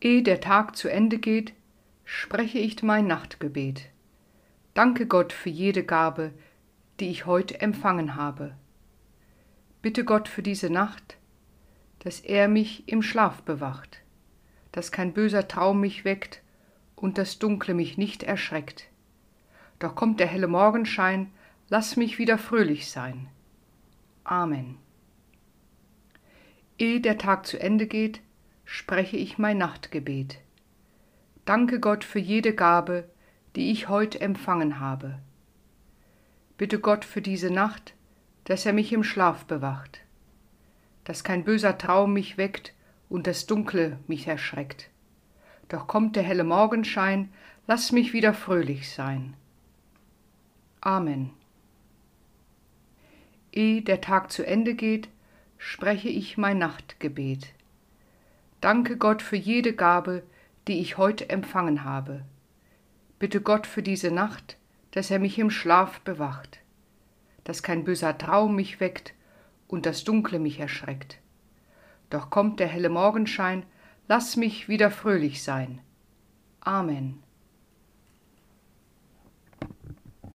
Ehe der Tag zu Ende geht, spreche ich mein Nachtgebet. Danke Gott für jede Gabe, die ich heute empfangen habe. Bitte Gott für diese Nacht, dass er mich im Schlaf bewacht, dass kein böser Traum mich weckt und das Dunkle mich nicht erschreckt. Doch kommt der helle Morgenschein, lass mich wieder fröhlich sein. Amen. Ehe der Tag zu Ende geht, spreche ich mein Nachtgebet. Danke Gott für jede Gabe, die ich heute empfangen habe. Bitte Gott für diese Nacht, dass er mich im Schlaf bewacht, dass kein böser Traum mich weckt und das Dunkle mich erschreckt. Doch kommt der helle Morgenschein, lass mich wieder fröhlich sein. Amen. Ehe der Tag zu Ende geht, spreche ich mein Nachtgebet. Danke Gott für jede Gabe, die ich heute empfangen habe. Bitte Gott für diese Nacht, dass er mich im Schlaf bewacht, dass kein böser Traum mich weckt und das Dunkle mich erschreckt. Doch kommt der helle Morgenschein, lass mich wieder fröhlich sein. Amen.